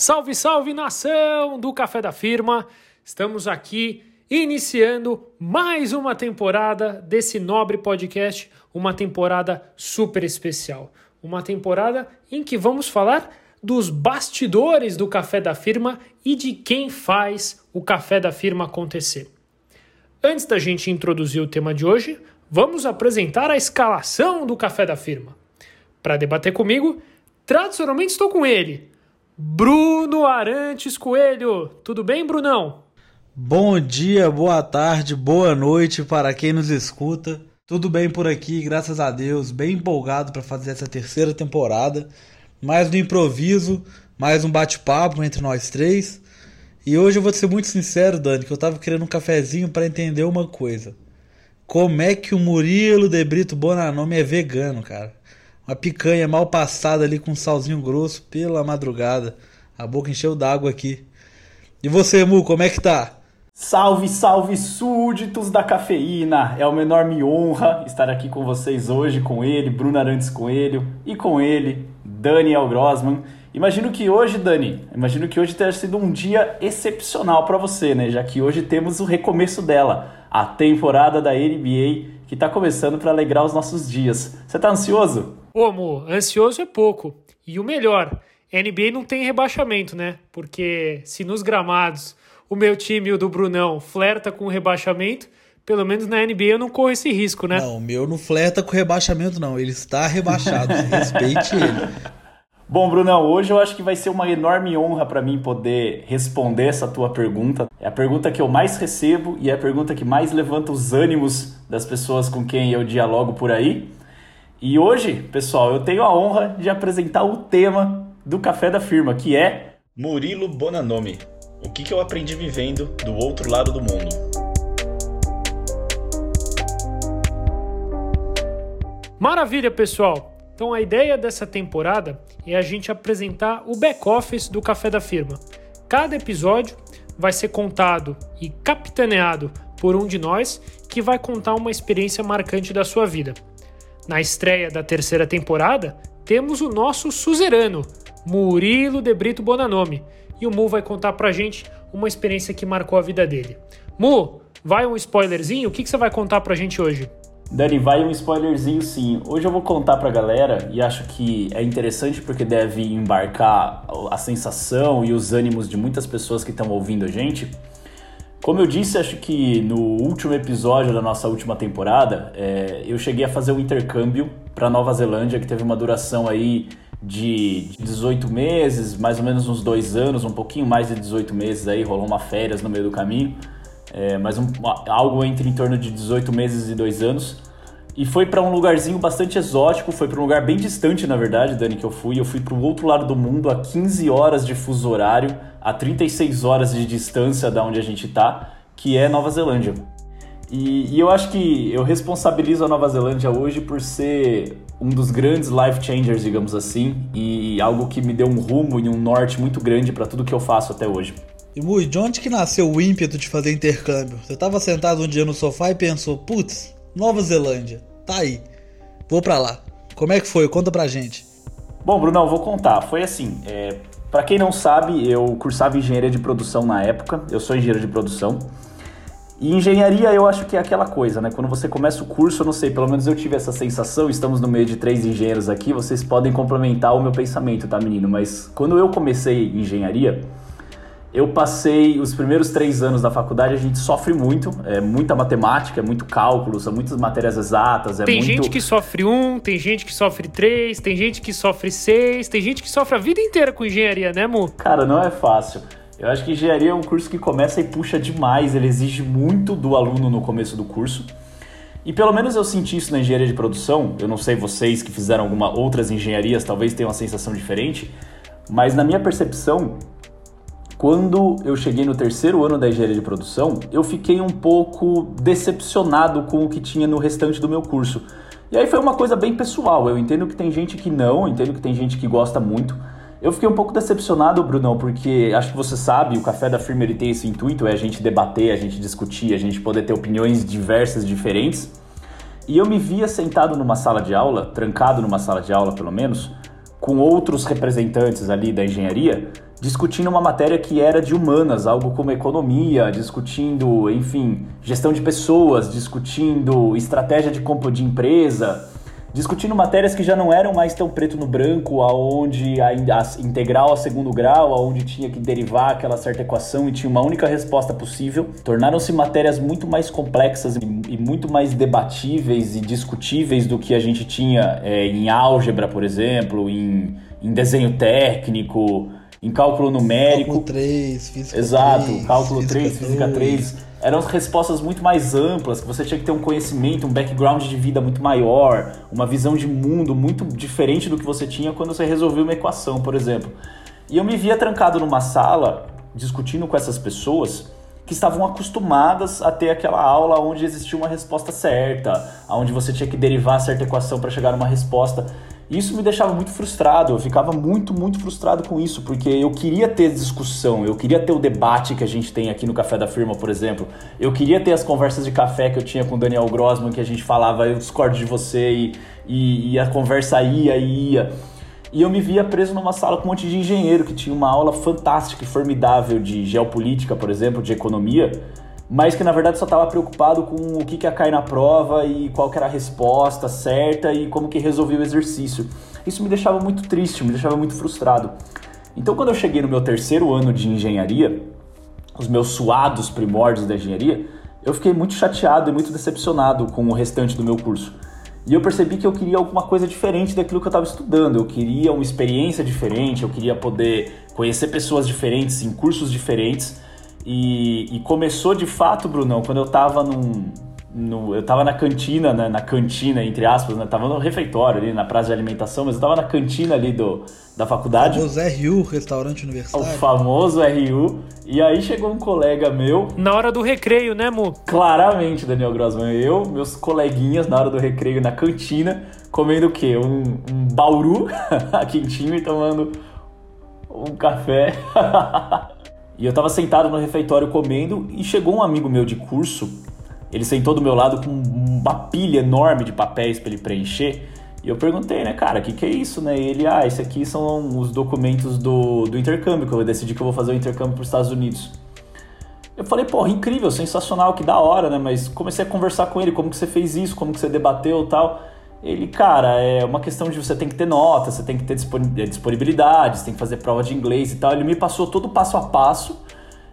Salve, salve nação do Café da Firma! Estamos aqui iniciando mais uma temporada desse nobre podcast, uma temporada super especial. Uma temporada em que vamos falar dos bastidores do Café da Firma e de quem faz o Café da Firma acontecer. Antes da gente introduzir o tema de hoje, vamos apresentar a escalação do Café da Firma. Para debater comigo, tradicionalmente estou com ele, Bruno Arantes Coelho. Tudo bem, Brunão? Bom dia, boa tarde, boa noite para quem nos escuta. Tudo bem por aqui, graças a Deus. Bem empolgado para fazer essa terceira temporada. Mais no improviso, mais um bate-papo entre nós três. E hoje eu vou ser muito sincero, Dani, que eu tava querendo um cafezinho para entender uma coisa. Como é que o Murilo de Brito Bonanome é vegano, cara? Uma picanha mal passada ali com um salzinho grosso pela madrugada. A boca encheu d'água aqui. E você, Mu, como é que tá? Salve, salve súditos da cafeína! É uma enorme honra estar aqui com vocês hoje, com ele, Bruno Arantes Coelho, e com ele, Daniel Grossman. Imagino que hoje, Dani, imagino que hoje tenha sido um dia excepcional para você, né? Já que hoje temos o recomeço dela, a temporada da NBA que está começando para alegrar os nossos dias. Você tá ansioso? Ô, amor, ansioso é pouco. E o melhor, NBA não tem rebaixamento, né? Porque se nos gramados o meu time e o do Brunão flerta com o rebaixamento, pelo menos na NBA eu não corro esse risco, né? Não, o meu não flerta com rebaixamento, não. Ele está rebaixado. Respeite ele. Bom, Brunão, hoje eu acho que vai ser uma enorme honra para mim poder responder essa tua pergunta. É a pergunta que eu mais recebo e é a pergunta que mais levanta os ânimos das pessoas com quem eu dialogo por aí. E hoje, pessoal, eu tenho a honra de apresentar o tema do Café da Firma, que é Murilo Bonanome. O que, que eu aprendi vivendo do outro lado do mundo? Maravilha, pessoal! Então a ideia dessa temporada é a gente apresentar o back-office do Café da Firma. Cada episódio vai ser contado e capitaneado por um de nós que vai contar uma experiência marcante da sua vida. Na estreia da terceira temporada, temos o nosso suzerano, Murilo de Brito Bonanome, e o Mu vai contar pra gente uma experiência que marcou a vida dele. Mu, vai um spoilerzinho? O que, que você vai contar pra gente hoje? Dani, vai um spoilerzinho sim. Hoje eu vou contar pra galera e acho que é interessante porque deve embarcar a sensação e os ânimos de muitas pessoas que estão ouvindo a gente como eu disse, acho que no último episódio da nossa última temporada, é, eu cheguei a fazer um intercâmbio para Nova Zelândia, que teve uma duração aí de 18 meses, mais ou menos uns dois anos, um pouquinho mais de 18 meses aí, rolou uma férias no meio do caminho, é, mas um, algo entre em torno de 18 meses e dois anos. E foi para um lugarzinho bastante exótico, foi para um lugar bem distante, na verdade, Dani, que eu fui. Eu fui para o outro lado do mundo, a 15 horas de fuso horário, a 36 horas de distância da onde a gente está, que é Nova Zelândia. E, e, eu acho que eu responsabilizo a Nova Zelândia hoje por ser um dos grandes life changers, digamos assim, e algo que me deu um rumo e um norte muito grande para tudo que eu faço até hoje. E Mui, de onde que nasceu o ímpeto de fazer intercâmbio? Você estava sentado um dia no sofá e pensou, putz, Nova Zelândia, tá aí, vou para lá. Como é que foi? Conta pra gente. Bom, Brunão, vou contar. Foi assim, é, para quem não sabe, eu cursava engenharia de produção na época, eu sou engenheiro de produção. E engenharia eu acho que é aquela coisa, né? Quando você começa o curso, eu não sei, pelo menos eu tive essa sensação, estamos no meio de três engenheiros aqui, vocês podem complementar o meu pensamento, tá, menino? Mas quando eu comecei engenharia, eu passei os primeiros três anos da faculdade, a gente sofre muito, é muita matemática, é muito cálculo, são muitas matérias exatas. É tem muito... gente que sofre um, tem gente que sofre três, tem gente que sofre seis, tem gente que sofre a vida inteira com engenharia, né, Mu? Cara, não é fácil. Eu acho que engenharia é um curso que começa e puxa demais, ele exige muito do aluno no começo do curso. E pelo menos eu senti isso na engenharia de produção. Eu não sei vocês que fizeram alguma outras engenharias, talvez tenham uma sensação diferente, mas na minha percepção, quando eu cheguei no terceiro ano da engenharia de produção, eu fiquei um pouco decepcionado com o que tinha no restante do meu curso. E aí foi uma coisa bem pessoal. Eu entendo que tem gente que não, entendo que tem gente que gosta muito. Eu fiquei um pouco decepcionado, Brunão, porque acho que você sabe, o Café da Firma ele tem esse intuito, é a gente debater, a gente discutir, a gente poder ter opiniões diversas, diferentes. E eu me via sentado numa sala de aula, trancado numa sala de aula pelo menos, com outros representantes ali da engenharia, discutindo uma matéria que era de humanas, algo como economia, discutindo, enfim, gestão de pessoas, discutindo estratégia de compra de empresa, discutindo matérias que já não eram mais tão preto no branco, aonde a, a integral a segundo grau, aonde tinha que derivar aquela certa equação e tinha uma única resposta possível, tornaram-se matérias muito mais complexas e, e, muito mais debatíveis e discutíveis do que a gente tinha é, em álgebra, por exemplo, em, em desenho técnico, em cálculo numérico. Cálculo 3, física Exato, 3. cálculo 3, física 3 eram respostas muito mais amplas, que você tinha que ter um conhecimento, um background de vida muito maior, uma visão de mundo muito diferente do que você tinha quando você resolveu uma equação, por exemplo. E eu me via trancado numa sala, discutindo com essas pessoas que estavam acostumadas a ter aquela aula onde existia uma resposta certa, onde você tinha que derivar certa equação para chegar numa resposta. Isso me deixava muito frustrado, eu ficava muito, muito frustrado com isso, porque eu queria ter discussão, eu queria ter o debate que a gente tem aqui no Café da Firma, por exemplo. Eu queria ter as conversas de café que eu tinha com o Daniel Grossman, que a gente falava, eu discordo de você, e, e, e a conversa ia e ia. E eu me via preso numa sala com um monte de engenheiro que tinha uma aula fantástica e formidável de geopolítica, por exemplo, de economia, mas que na verdade só estava preocupado com o que, que ia cair na prova e qual que era a resposta certa e como que resolvia o exercício. Isso me deixava muito triste, me deixava muito frustrado. Então quando eu cheguei no meu terceiro ano de engenharia, os meus suados primórdios da engenharia, eu fiquei muito chateado e muito decepcionado com o restante do meu curso. E eu percebi que eu queria alguma coisa diferente daquilo que eu estava estudando. Eu queria uma experiência diferente, eu queria poder conhecer pessoas diferentes em cursos diferentes e, e, começou de fato, Brunão, quando eu tava num. No, eu tava na cantina, né, na cantina, entre aspas, né, tava no refeitório ali, na praça de alimentação, mas eu tava na cantina ali do, da faculdade. O famoso RU, restaurante universitário. O famoso RU. E aí chegou um colega meu. Na hora do recreio, né, Mu? Claramente, Daniel Grossman. Eu, meus coleguinhas, na hora do recreio, na cantina, comendo o quê? Um, um bauru quentinho e tomando um café. E eu tava sentado no refeitório comendo e chegou um amigo meu de curso. Ele sentou do meu lado com uma pilha enorme de papéis para ele preencher. E eu perguntei, né, cara, o que, que é isso, né? E ele, ah, esse aqui são os documentos do, do intercâmbio, que eu decidi que eu vou fazer o intercâmbio para os Estados Unidos. Eu falei, porra, incrível, sensacional, que da hora, né? Mas comecei a conversar com ele, como que você fez isso, como que você debateu tal. Ele, cara, é uma questão de você tem que ter nota, você tem que ter é, disponibilidade, você tem que fazer prova de inglês e tal. Ele me passou todo passo a passo.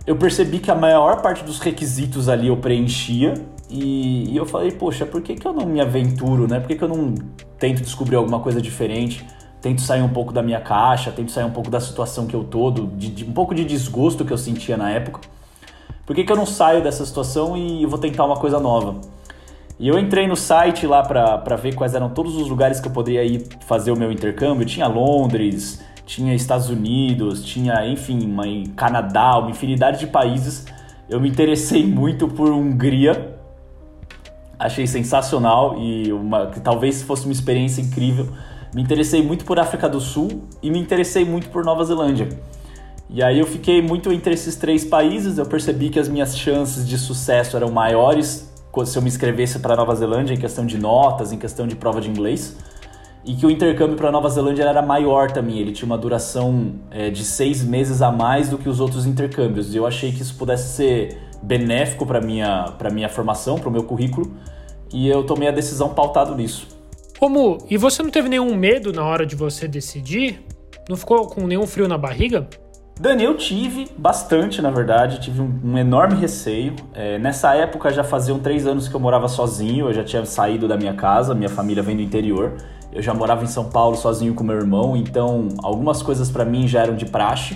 Eu percebi que a maior parte dos requisitos ali eu preenchia. E, e eu falei, poxa, por que, que eu não me aventuro, né? Por que, que eu não tento descobrir alguma coisa diferente? Tento sair um pouco da minha caixa, tento sair um pouco da situação que eu tô, de, de um pouco de desgosto que eu sentia na época. Por que, que eu não saio dessa situação e vou tentar uma coisa nova? E eu entrei no site lá para ver quais eram todos os lugares que eu poderia ir fazer o meu intercâmbio. Tinha Londres, tinha Estados Unidos, tinha, enfim, uma, Canadá, uma infinidade de países. Eu me interessei muito por Hungria. Achei sensacional e uma, que talvez fosse uma experiência incrível. Me interessei muito por África do Sul e me interessei muito por Nova Zelândia. E aí eu fiquei muito entre esses três países, eu percebi que as minhas chances de sucesso eram maiores se eu me inscrevesse para Nova Zelândia em questão de notas, em questão de prova de inglês. E que o intercâmbio para Nova Zelândia era maior também, ele tinha uma duração é, de seis meses a mais do que os outros intercâmbios. E eu achei que isso pudesse ser benéfico para minha para minha formação, para o meu currículo. E eu tomei a decisão pautado nisso. Como? E você não teve nenhum medo na hora de você decidir? Não ficou com nenhum frio na barriga? Dani, eu tive bastante, na verdade, tive um, um enorme receio. É, nessa época já faziam três anos que eu morava sozinho, eu já tinha saído da minha casa, minha família vem do interior. Eu já morava em São Paulo sozinho com meu irmão, então algumas coisas para mim já eram de praxe,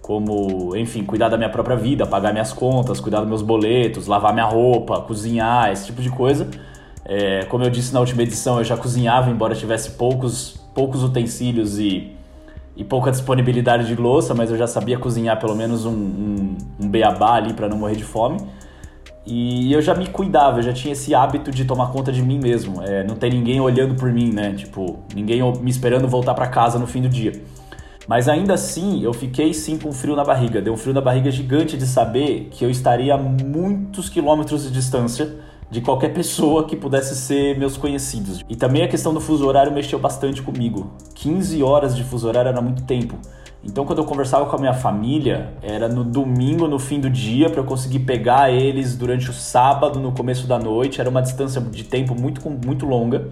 como, enfim, cuidar da minha própria vida, pagar minhas contas, cuidar dos meus boletos, lavar minha roupa, cozinhar, esse tipo de coisa. É, como eu disse na última edição, eu já cozinhava, embora tivesse poucos, poucos utensílios e e pouca disponibilidade de louça, mas eu já sabia cozinhar pelo menos um, um, um beabá ali para não morrer de fome. E eu já me cuidava, eu já tinha esse hábito de tomar conta de mim mesmo. É, não tem ninguém olhando por mim, né? Tipo, ninguém me esperando voltar para casa no fim do dia. Mas ainda assim, eu fiquei sim com frio na barriga. Deu um frio na barriga gigante de saber que eu estaria a muitos quilômetros de distância de qualquer pessoa que pudesse ser meus conhecidos. E também a questão do fuso horário mexeu bastante comigo. 15 horas de fuso horário era muito tempo. Então, quando eu conversava com a minha família, era no domingo, no fim do dia, para eu conseguir pegar eles durante o sábado, no começo da noite. Era uma distância de tempo muito, muito longa.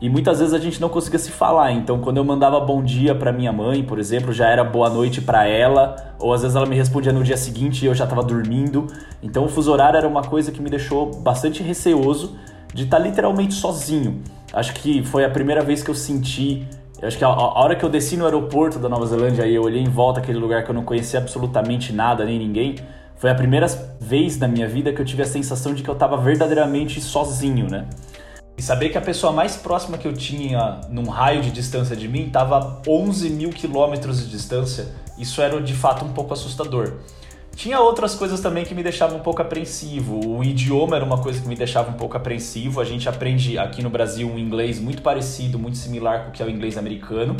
E muitas vezes a gente não conseguia se falar. Então, quando eu mandava bom dia para minha mãe, por exemplo, já era boa noite para ela, ou às vezes ela me respondia no dia seguinte e eu já estava dormindo. Então, o fuso horário era uma coisa que me deixou bastante receoso de estar tá literalmente sozinho. Acho que foi a primeira vez que eu senti. Eu acho que a, a hora que eu desci no aeroporto da Nova Zelândia e eu olhei em volta aquele lugar que eu não conhecia absolutamente nada nem ninguém, foi a primeira vez na minha vida que eu tive a sensação de que eu estava verdadeiramente sozinho, né? E saber que a pessoa mais próxima que eu tinha num raio de distância de mim estava 11 mil quilômetros de distância, isso era de fato um pouco assustador. Tinha outras coisas também que me deixavam um pouco apreensivo. O idioma era uma coisa que me deixava um pouco apreensivo. A gente aprende aqui no Brasil um inglês muito parecido, muito similar com o que é o inglês americano.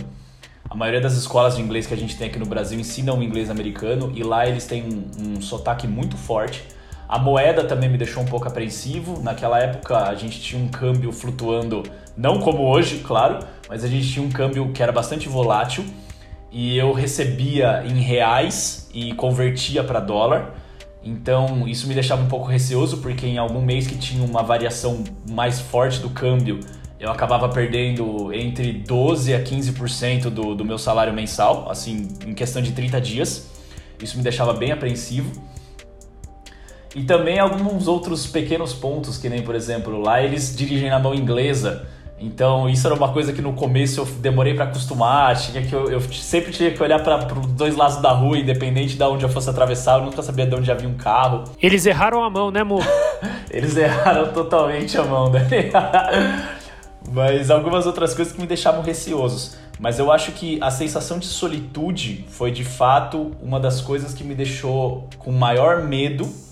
A maioria das escolas de inglês que a gente tem aqui no Brasil ensinam o inglês americano e lá eles têm um, um sotaque muito forte. A moeda também me deixou um pouco apreensivo. Naquela época a gente tinha um câmbio flutuando, não como hoje, claro, mas a gente tinha um câmbio que era bastante volátil e eu recebia em reais e convertia para dólar. Então isso me deixava um pouco receoso porque em algum mês que tinha uma variação mais forte do câmbio, eu acabava perdendo entre 12 a 15% do, do meu salário mensal, assim, em questão de 30 dias. Isso me deixava bem apreensivo. E também alguns outros pequenos pontos, que nem, por exemplo, lá eles dirigem na mão inglesa. Então, isso era uma coisa que no começo eu demorei para acostumar, tinha que eu, eu, sempre tinha que olhar para os dois lados da rua, independente de onde eu fosse atravessar, eu nunca sabia de onde havia um carro. Eles erraram a mão, né, amor? Eles erraram totalmente a mão, né? Mas algumas outras coisas que me deixavam receosos. Mas eu acho que a sensação de solitude foi de fato uma das coisas que me deixou com maior medo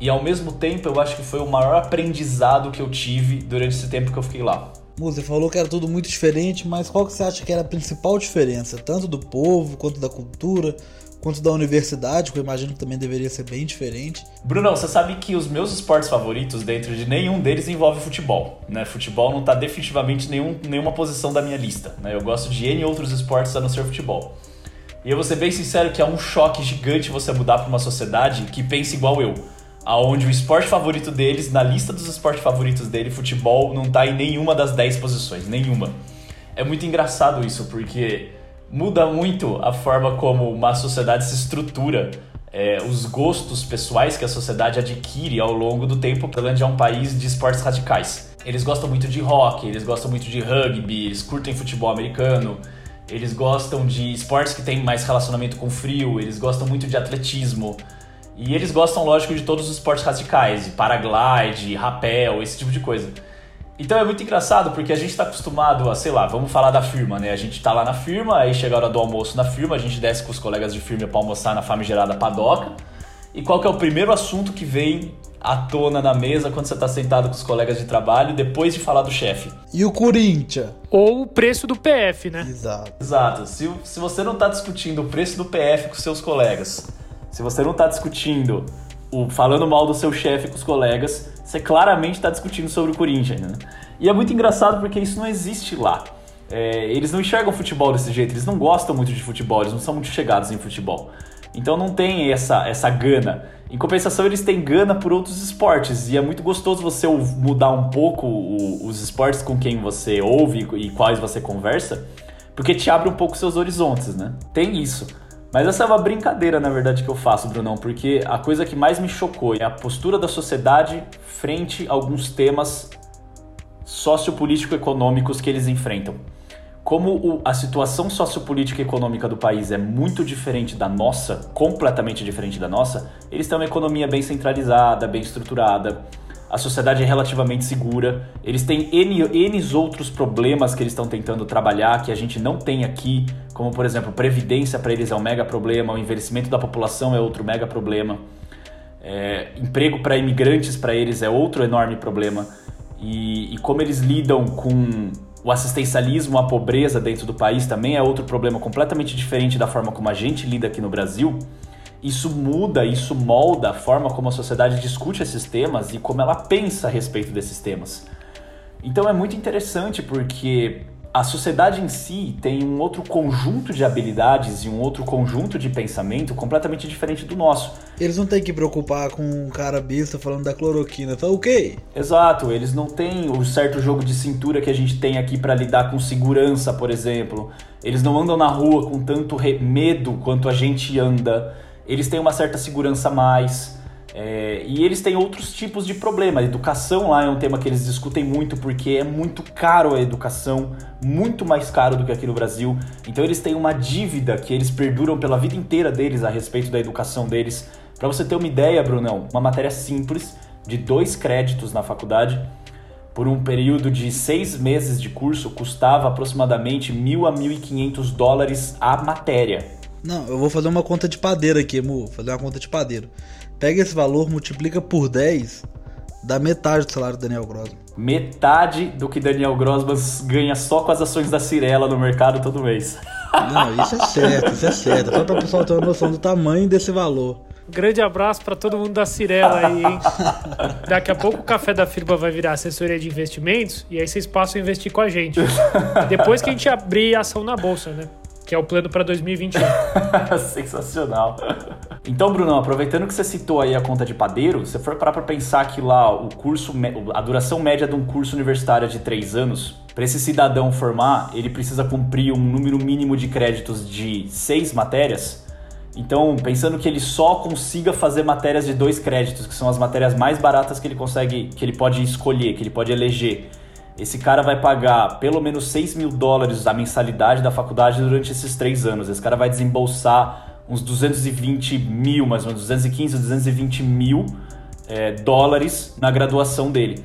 e ao mesmo tempo eu acho que foi o maior aprendizado que eu tive durante esse tempo que eu fiquei lá. Você falou que era tudo muito diferente, mas qual que você acha que era a principal diferença, tanto do povo, quanto da cultura, quanto da universidade, que eu imagino que também deveria ser bem diferente? Brunão, você sabe que os meus esportes favoritos, dentro de nenhum deles, envolve futebol. Né? Futebol não está definitivamente em nenhum, nenhuma posição da minha lista. Né? Eu gosto de N outros esportes a não ser futebol. E eu vou ser bem sincero que é um choque gigante você mudar para uma sociedade que pensa igual eu aonde o esporte favorito deles, na lista dos esportes favoritos dele, futebol não tá em nenhuma das 10 posições, nenhuma. É muito engraçado isso, porque muda muito a forma como uma sociedade se estrutura, é, os gostos pessoais que a sociedade adquire ao longo do tempo. A Tailândia é um país de esportes radicais. Eles gostam muito de rock, eles gostam muito de rugby, eles curtem futebol americano, eles gostam de esportes que têm mais relacionamento com frio, eles gostam muito de atletismo. E eles gostam, lógico, de todos os esportes radicais, paraglide, rapel, esse tipo de coisa. Então é muito engraçado porque a gente está acostumado a, sei lá, vamos falar da firma, né? A gente tá lá na firma, aí chega a hora do almoço na firma, a gente desce com os colegas de firma para almoçar na famigerada padoca. E qual que é o primeiro assunto que vem à tona na mesa quando você está sentado com os colegas de trabalho depois de falar do chefe? E o Corinthians? Ou o preço do PF, né? Exato. Exato. Se, se você não está discutindo o preço do PF com seus colegas, se você não está discutindo, o, falando mal do seu chefe com os colegas, você claramente está discutindo sobre o Corinthians. Né? E é muito engraçado porque isso não existe lá. É, eles não enxergam futebol desse jeito, eles não gostam muito de futebol, eles não são muito chegados em futebol. Então não tem essa, essa gana. Em compensação, eles têm gana por outros esportes. E é muito gostoso você mudar um pouco os esportes com quem você ouve e quais você conversa, porque te abre um pouco seus horizontes, né? Tem isso. Mas essa é uma brincadeira, na verdade, que eu faço, Brunão, porque a coisa que mais me chocou é a postura da sociedade frente a alguns temas sociopolítico-econômicos que eles enfrentam. Como o, a situação sociopolítica e econômica do país é muito diferente da nossa, completamente diferente da nossa, eles têm uma economia bem centralizada, bem estruturada, a sociedade é relativamente segura, eles têm N, N outros problemas que eles estão tentando trabalhar que a gente não tem aqui, como por exemplo, previdência para eles é um mega problema, o envelhecimento da população é outro mega problema, é, emprego para imigrantes para eles é outro enorme problema, e, e como eles lidam com o assistencialismo, a pobreza dentro do país também é outro problema completamente diferente da forma como a gente lida aqui no Brasil isso muda, isso molda a forma como a sociedade discute esses temas e como ela pensa a respeito desses temas. Então é muito interessante porque a sociedade em si tem um outro conjunto de habilidades e um outro conjunto de pensamento completamente diferente do nosso. Eles não têm que preocupar com um cara besta falando da cloroquina, tá ok? Exato, eles não têm o certo jogo de cintura que a gente tem aqui para lidar com segurança, por exemplo. Eles não andam na rua com tanto medo quanto a gente anda. Eles têm uma certa segurança a mais. É, e eles têm outros tipos de problema. A educação lá é um tema que eles discutem muito porque é muito caro a educação, muito mais caro do que aqui no Brasil. Então eles têm uma dívida que eles perduram pela vida inteira deles a respeito da educação deles. Para você ter uma ideia, Brunão, uma matéria simples de dois créditos na faculdade por um período de seis meses de curso custava aproximadamente mil a mil e quinhentos dólares a matéria. Não, eu vou fazer uma conta de padeiro aqui, Mu. Fazer uma conta de padeiro. Pega esse valor, multiplica por 10, dá metade do salário do Daniel Grossman. Metade do que Daniel Grossman ganha só com as ações da Cirela no mercado todo mês. Não, isso é certo, isso é certo. Só para o pessoal ter uma noção do tamanho desse valor. Grande abraço para todo mundo da Cirela aí, hein? Daqui a pouco o Café da Firma vai virar assessoria de investimentos e aí vocês passam a investir com a gente. Depois que a gente abrir ação na bolsa, né? Que é o plano para 2021. Sensacional. Então, Bruno, aproveitando que você citou aí a conta de padeiro, se for parar para pensar que lá o curso, a duração média de um curso universitário é de três anos, para esse cidadão formar, ele precisa cumprir um número mínimo de créditos de seis matérias. Então, pensando que ele só consiga fazer matérias de dois créditos, que são as matérias mais baratas que ele consegue, que ele pode escolher, que ele pode eleger esse cara vai pagar pelo menos 6 mil dólares a mensalidade da faculdade durante esses três anos. Esse cara vai desembolsar uns 220 mil, mais ou menos 215, 220 mil é, dólares na graduação dele.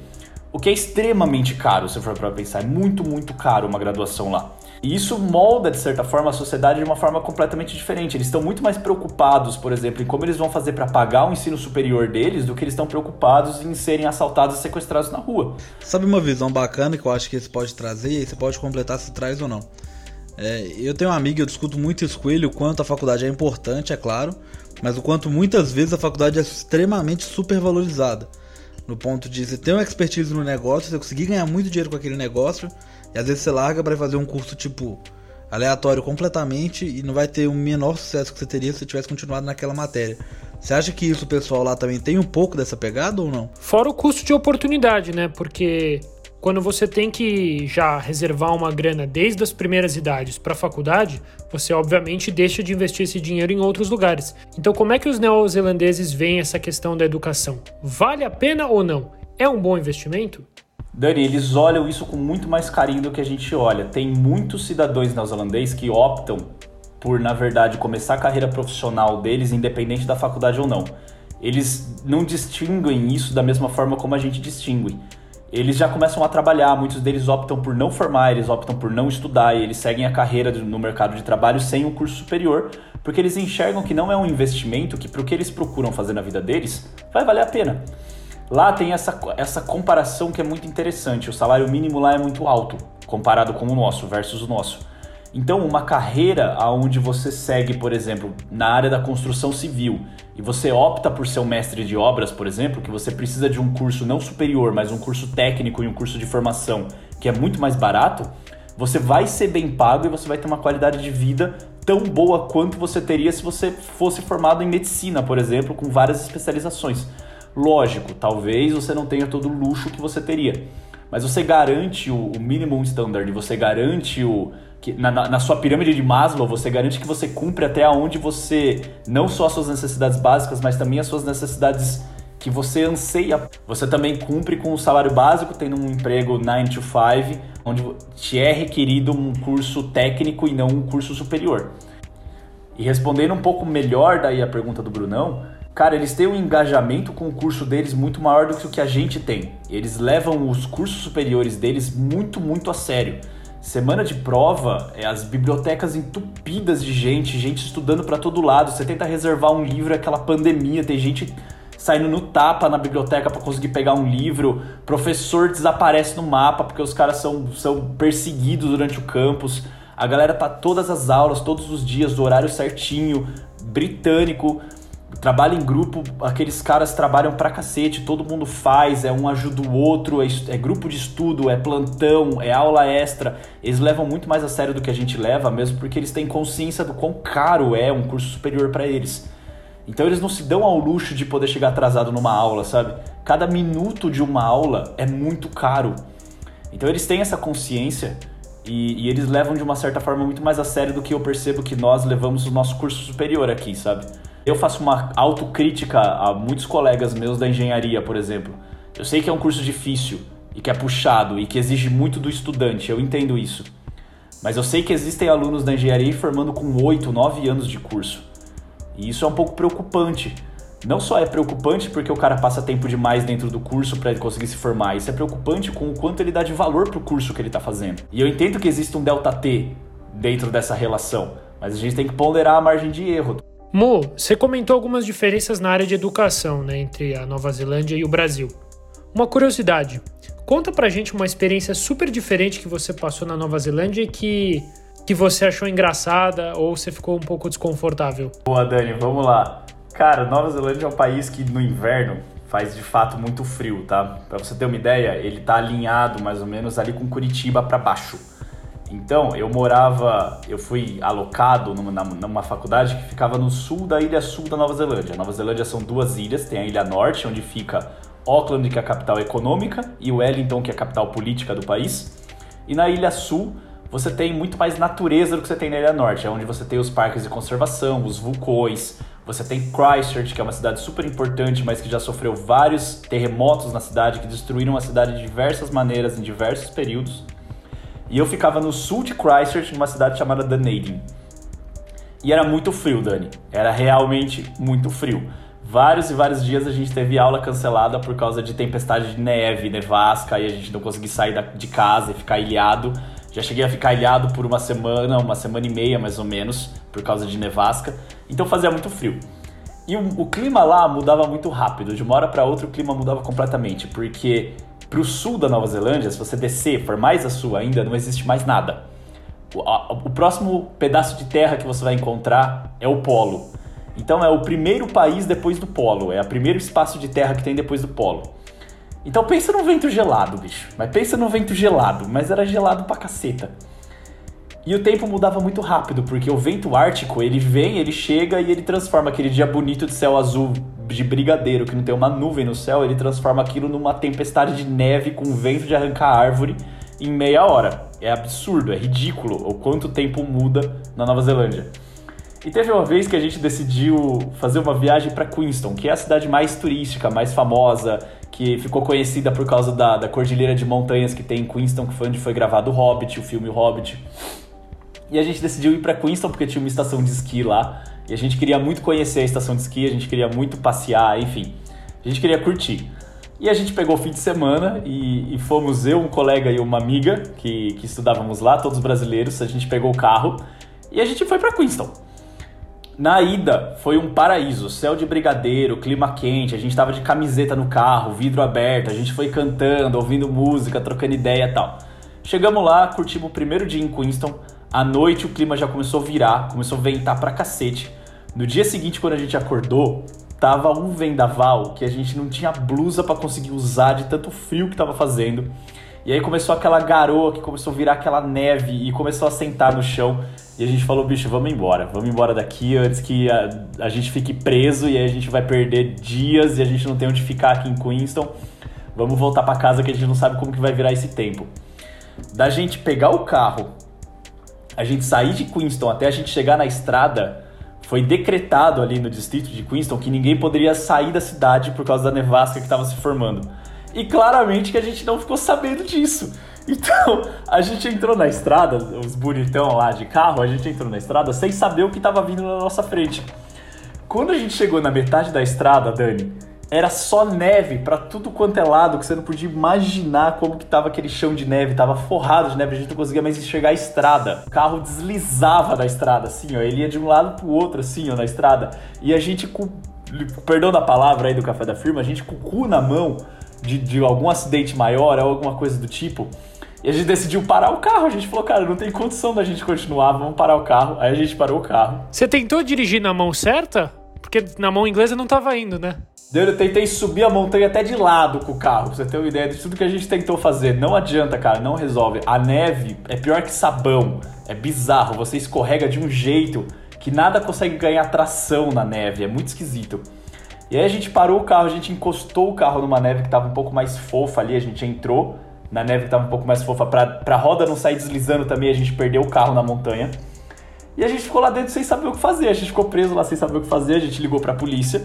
O que é extremamente caro, se for para pensar. É muito, muito caro uma graduação lá. E isso molda, de certa forma, a sociedade de uma forma completamente diferente. Eles estão muito mais preocupados, por exemplo, em como eles vão fazer para pagar o ensino superior deles do que eles estão preocupados em serem assaltados e sequestrados na rua. Sabe uma visão bacana que eu acho que esse pode trazer, e você pode completar se traz ou não. É, eu tenho um amigo, eu discuto muito isso com ele, o quanto a faculdade é importante, é claro, mas o quanto muitas vezes a faculdade é extremamente supervalorizada. No ponto de você ter uma expertise no negócio, você conseguir ganhar muito dinheiro com aquele negócio, e às vezes você larga para fazer um curso tipo aleatório completamente e não vai ter o menor sucesso que você teria se você tivesse continuado naquela matéria. Você acha que isso pessoal lá também tem um pouco dessa pegada ou não? Fora o custo de oportunidade, né? Porque quando você tem que já reservar uma grana desde as primeiras idades para a faculdade, você obviamente deixa de investir esse dinheiro em outros lugares. Então, como é que os neozelandeses veem essa questão da educação? Vale a pena ou não? É um bom investimento? Dani, eles olham isso com muito mais carinho do que a gente olha. Tem muitos cidadãos neozelandeses que optam por, na verdade, começar a carreira profissional deles, independente da faculdade ou não. Eles não distinguem isso da mesma forma como a gente distingue. Eles já começam a trabalhar, muitos deles optam por não formar, eles optam por não estudar e eles seguem a carreira no mercado de trabalho sem um curso superior, porque eles enxergam que não é um investimento que, para o que eles procuram fazer na vida deles, vai valer a pena. Lá tem essa, essa comparação que é muito interessante. O salário mínimo lá é muito alto, comparado com o nosso versus o nosso. Então, uma carreira onde você segue, por exemplo, na área da construção civil e você opta por ser um mestre de obras, por exemplo, que você precisa de um curso não superior, mas um curso técnico e um curso de formação que é muito mais barato, você vai ser bem pago e você vai ter uma qualidade de vida tão boa quanto você teria se você fosse formado em medicina, por exemplo, com várias especializações. Lógico, talvez você não tenha todo o luxo que você teria, mas você garante o, o minimum standard, você garante o que na, na, sua pirâmide de Maslow, você garante que você cumpre até onde você não só as suas necessidades básicas, mas também as suas necessidades que você anseia. Você também cumpre com o salário básico, tendo um emprego 9 to 5, onde te é requerido um curso técnico e não um curso superior. E respondendo um pouco melhor daí a pergunta do Brunão, Cara, eles têm um engajamento com o curso deles muito maior do que o que a gente tem. Eles levam os cursos superiores deles muito, muito a sério. Semana de prova, é as bibliotecas entupidas de gente, gente estudando para todo lado. Você tenta reservar um livro, é aquela pandemia, tem gente saindo no tapa na biblioteca para conseguir pegar um livro. Professor desaparece no mapa porque os caras são, são perseguidos durante o campus. A galera tá todas as aulas, todos os dias, do horário certinho, britânico. Trabalho em grupo, aqueles caras trabalham pra cacete, todo mundo faz, é um ajuda o outro, é, é, grupo de estudo, é plantão, é aula extra. Eles levam muito mais a sério do que a gente leva, mesmo porque eles têm consciência do quão caro é um curso superior para eles. Então eles não se dão ao luxo de poder chegar atrasado numa aula, sabe? Cada minuto de uma aula é muito caro. Então eles têm essa consciência e, e, eles levam de uma certa forma muito mais a sério do que eu percebo que nós levamos o nosso curso superior aqui, sabe? Eu faço uma autocrítica a muitos colegas meus da engenharia, por exemplo. Eu sei que é um curso difícil e que é puxado e que exige muito do estudante, eu entendo isso. Mas eu sei que existem alunos da engenharia formando com 8, 9 anos de curso. E isso é um pouco preocupante. Não só é preocupante porque o cara passa tempo demais dentro do curso para ele conseguir se formar, isso é preocupante com o quanto ele dá de valor pro curso que ele está fazendo. E eu entendo que existe um delta T dentro dessa relação, mas a gente tem que ponderar a margem de erro. Mo, você comentou algumas diferenças na área de educação né, entre a Nova Zelândia e o Brasil. Uma curiosidade, conta pra gente uma experiência super diferente que você passou na Nova Zelândia e que, que você achou engraçada ou você ficou um pouco desconfortável. Boa, Dani, vamos lá. Cara, Nova Zelândia é um país que no inverno faz de fato muito frio, tá? Pra você ter uma ideia, ele tá alinhado mais ou menos ali com Curitiba para baixo. Então, eu morava, eu fui alocado numa, numa, faculdade que ficava no sul da ilha sul da Nova Zelândia. A Nova Zelândia são duas ilhas, tem a ilha norte, onde fica Auckland, que é a capital econômica, e Wellington, que é a capital política do país. E na ilha sul, você tem muito mais natureza do que você tem na ilha norte, é onde você tem os parques de conservação, os vulcões, você tem Christchurch, que é uma cidade super importante, mas que já sofreu vários terremotos na cidade, que destruíram a cidade de diversas maneiras, em diversos períodos. E eu ficava no sul de Christchurch, numa cidade chamada Dunedin. E era muito frio, Dani. Era realmente muito frio. Vários e vários dias a gente teve aula cancelada por causa de tempestade de neve, nevasca, e a gente não conseguia sair de casa e ficar ilhado. Já cheguei a ficar ilhado por uma semana, uma semana e meia mais ou menos, por causa de nevasca. Então fazia muito frio. E o, o clima lá mudava muito rápido. De uma hora para outra o clima mudava completamente, porque para o sul da Nova Zelândia, se você descer, for mais a sul ainda, não existe mais nada. O, a, o próximo pedaço de terra que você vai encontrar é o polo. Então é o primeiro país depois do polo, é o primeiro espaço de terra que tem depois do polo. Então pensa num vento gelado, bicho. Mas pensa num vento gelado, mas era gelado pra caceta. E o tempo mudava muito rápido, porque o vento ártico, ele vem, ele chega e ele transforma aquele dia bonito de céu azul de brigadeiro, que não tem uma nuvem no céu, ele transforma aquilo numa tempestade de neve com vento de arrancar árvore em meia hora. É absurdo, é ridículo o quanto tempo muda na Nova Zelândia. E teve uma vez que a gente decidiu fazer uma viagem para Queenstown, que é a cidade mais turística, mais famosa, que ficou conhecida por causa da, da cordilheira de montanhas que tem em Queenstown, que foi onde foi gravado o Hobbit, o filme Hobbit. E a gente decidiu ir para Queenstown porque tinha uma estação de esqui lá. E a gente queria muito conhecer a estação de esqui, a gente queria muito passear, enfim. A gente queria curtir. E a gente pegou o fim de semana e, e fomos eu, um colega e uma amiga que, que estudávamos lá, todos brasileiros. A gente pegou o carro e a gente foi para Queenstown. Na ida foi um paraíso, céu de brigadeiro, clima quente, a gente tava de camiseta no carro, vidro aberto, a gente foi cantando, ouvindo música, trocando ideia tal. Chegamos lá, curtimos o primeiro dia em Queenstown, à noite o clima já começou a virar, começou a ventar pra cacete. No dia seguinte, quando a gente acordou, tava um vendaval que a gente não tinha blusa para conseguir usar de tanto frio que tava fazendo. E aí começou aquela garoa que começou a virar aquela neve e começou a sentar no chão. E a gente falou, bicho, vamos embora, vamos embora daqui antes que a, a gente fique preso e aí a gente vai perder dias e a gente não tem onde ficar aqui em Queenstown. Vamos voltar para casa que a gente não sabe como que vai virar esse tempo. Da gente pegar o carro, a gente sair de Queenstown até a gente chegar na estrada, foi decretado ali no distrito de Queenstown que ninguém poderia sair da cidade por causa da nevasca que estava se formando. E claramente que a gente não ficou sabendo disso. Então, a gente entrou na estrada, os bonitão lá de carro, a gente entrou na estrada sem saber o que estava vindo na nossa frente. Quando a gente chegou na metade da estrada, Dani, era só neve para tudo quanto é lado, que você não podia imaginar como que tava aquele chão de neve, tava forrado de neve, a gente não conseguia mais enxergar a estrada. O carro deslizava da estrada, assim, ó, ele ia de um lado pro outro, assim, ó, na estrada. E a gente, com, perdão da palavra aí do café da firma, a gente com o cu na mão de, de algum acidente maior ou alguma coisa do tipo. E a gente decidiu parar o carro. A gente falou, cara, não tem condição da gente continuar, vamos parar o carro. Aí a gente parou o carro. Você tentou dirigir na mão certa? Porque na mão inglesa não tava indo, né? Eu tentei subir a montanha até de lado com o carro, pra você ter uma ideia de tudo que a gente tentou fazer. Não adianta, cara, não resolve. A neve é pior que sabão. É bizarro, você escorrega de um jeito que nada consegue ganhar tração na neve. É muito esquisito. E aí a gente parou o carro, a gente encostou o carro numa neve que tava um pouco mais fofa ali, a gente entrou na neve que tava um pouco mais fofa pra, pra roda não sair deslizando também, a gente perdeu o carro na montanha. E a gente ficou lá dentro sem saber o que fazer, a gente ficou preso lá sem saber o que fazer, a gente ligou pra polícia.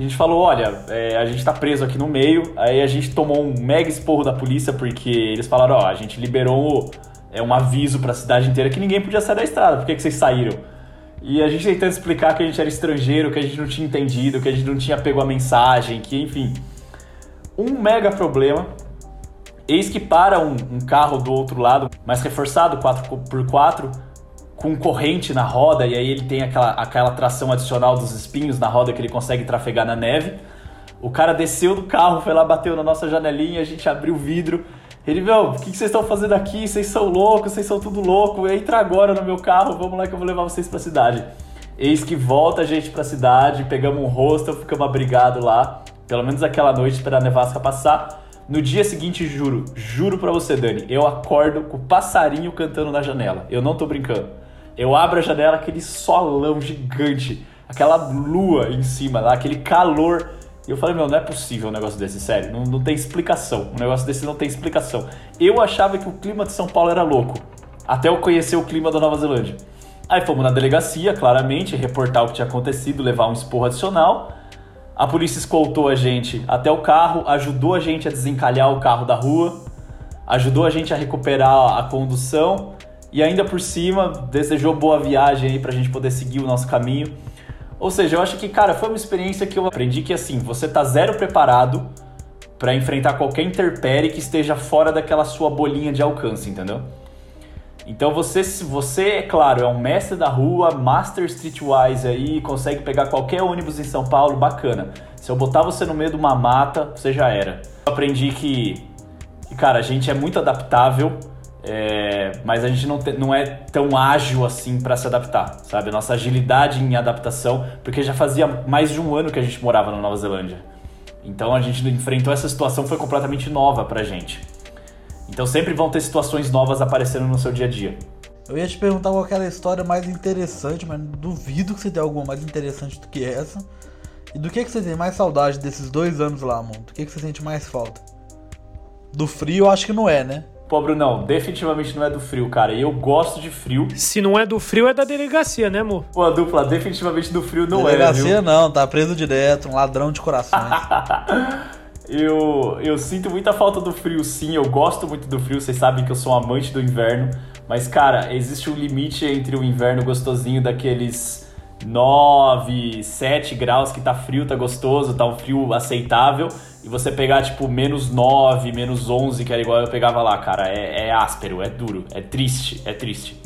A gente falou, olha, é, a gente tá preso aqui no meio. Aí a gente tomou um mega esporro da polícia porque eles falaram, ó, a gente liberou é, um aviso pra cidade inteira que ninguém podia sair da estrada. Por que, que vocês saíram? E a gente tentando explicar que a gente era estrangeiro, que a gente não tinha entendido, que a gente não tinha pego a mensagem, que enfim. Um mega problema. Eis que para um, um carro do outro lado, mais reforçado, 4x4, com corrente na roda e aí ele tem aquela, aquela tração adicional dos espinhos na roda que ele consegue trafegar na neve. O cara desceu do carro, foi lá, bateu na nossa janelinha, a gente abriu o vidro. Ele, meu, o que, vocês estão fazendo aqui? Vocês são loucos, vocês são tudo louco. Entra agora no meu carro, vamos lá que eu vou levar vocês pra cidade. Eis que volta a gente pra cidade, pegamos um hostel, ficamos abrigados lá. Pelo menos aquela noite, esperar a nevasca passar. No dia seguinte, juro, juro pra você, Dani, eu acordo com o passarinho cantando na janela. Eu não tô brincando. Eu abro a janela, aquele solão gigante, aquela lua em cima lá, aquele calor. E eu falei, meu, não é possível um negócio desse, sério. Não, não tem explicação. Um negócio desse não tem explicação. Eu achava que o clima de São Paulo era louco. Até eu conhecer o clima da Nova Zelândia. Aí fomos na delegacia, claramente, reportar o que tinha acontecido, levar um esporro adicional. A polícia escoltou a gente até o carro, ajudou a gente a desencalhar o carro da rua, ajudou a gente a recuperar a condução e ainda por cima desejou boa viagem aí pra gente poder seguir o nosso caminho. Ou seja, eu acho que, cara, foi uma experiência que eu aprendi que assim, você tá zero preparado para enfrentar qualquer interpérie que esteja fora daquela sua bolinha de alcance, entendeu? Então você, você, é claro, é um mestre da rua, master streetwise aí, consegue pegar qualquer ônibus em São Paulo, bacana. Se eu botar você no meio de uma mata, você já era. Eu aprendi que cara, a gente é muito adaptável é, mas a gente não, te, não é tão ágil assim para se adaptar, sabe? A nossa agilidade em adaptação, porque já fazia mais de um ano que a gente morava na Nova Zelândia. Então a gente enfrentou essa situação foi completamente nova pra gente. Então sempre vão ter situações novas aparecendo no seu dia a dia. Eu ia te perguntar qual era a história mais interessante, mas duvido que você tenha alguma mais interessante do que essa. E do que, que você tem mais saudade desses dois anos lá, mano? Do que, que você sente mais falta? Do frio, eu acho que não é, né? Pô, Brunão, definitivamente não é do frio, cara. E eu gosto de frio. Se não é do frio, é da delegacia, né, amor? Pô, a dupla, definitivamente do frio não delegacia, é, Delegacia não, tá preso direto, um ladrão de corações. eu, eu sinto muita falta do frio, sim. Eu gosto muito do frio, vocês sabem que eu sou um amante do inverno. Mas, cara, existe um limite entre o inverno gostosinho daqueles 9, 7 graus que tá frio, tá gostoso, tá um frio aceitável e você pegar, tipo, menos 9, menos 11, que era igual eu pegava lá, cara, é, é áspero, é duro, é triste, é triste.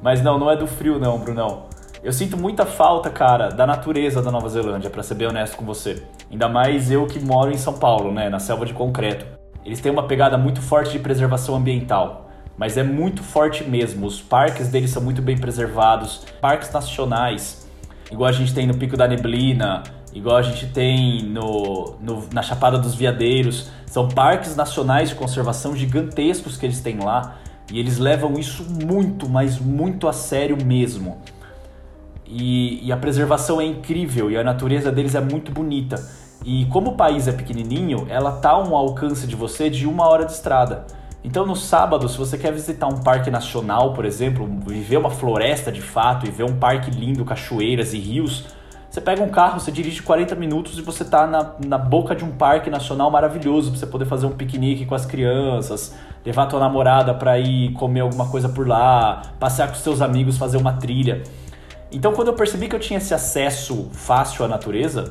Mas não, não é do frio não, Brunão. Eu sinto muita falta, cara, da natureza da Nova Zelândia, para ser bem honesto com você. Ainda mais eu que moro em São Paulo, né, na selva de concreto. Eles têm uma pegada muito forte de preservação ambiental, mas é muito forte mesmo. Os parques deles são muito bem preservados, parques nacionais, igual a gente tem no Pico da Neblina, igual a gente tem no, no, na Chapada dos Veadeiros. São parques nacionais de conservação gigantescos que eles têm lá e eles levam isso muito, mas muito a sério mesmo. E, e a preservação é incrível e a natureza deles é muito bonita. E como o país é pequenininho, ela tá um alcance de você de uma hora de estrada. Então no sábado, se você quer visitar um parque nacional, por exemplo, viver uma floresta de fato e ver um parque lindo, cachoeiras e rios, você pega um carro, você dirige 40 minutos e você está na, na boca de um parque nacional maravilhoso para você poder fazer um piquenique com as crianças, levar tua namorada para ir comer alguma coisa por lá, passear com seus amigos, fazer uma trilha. Então, quando eu percebi que eu tinha esse acesso fácil à natureza,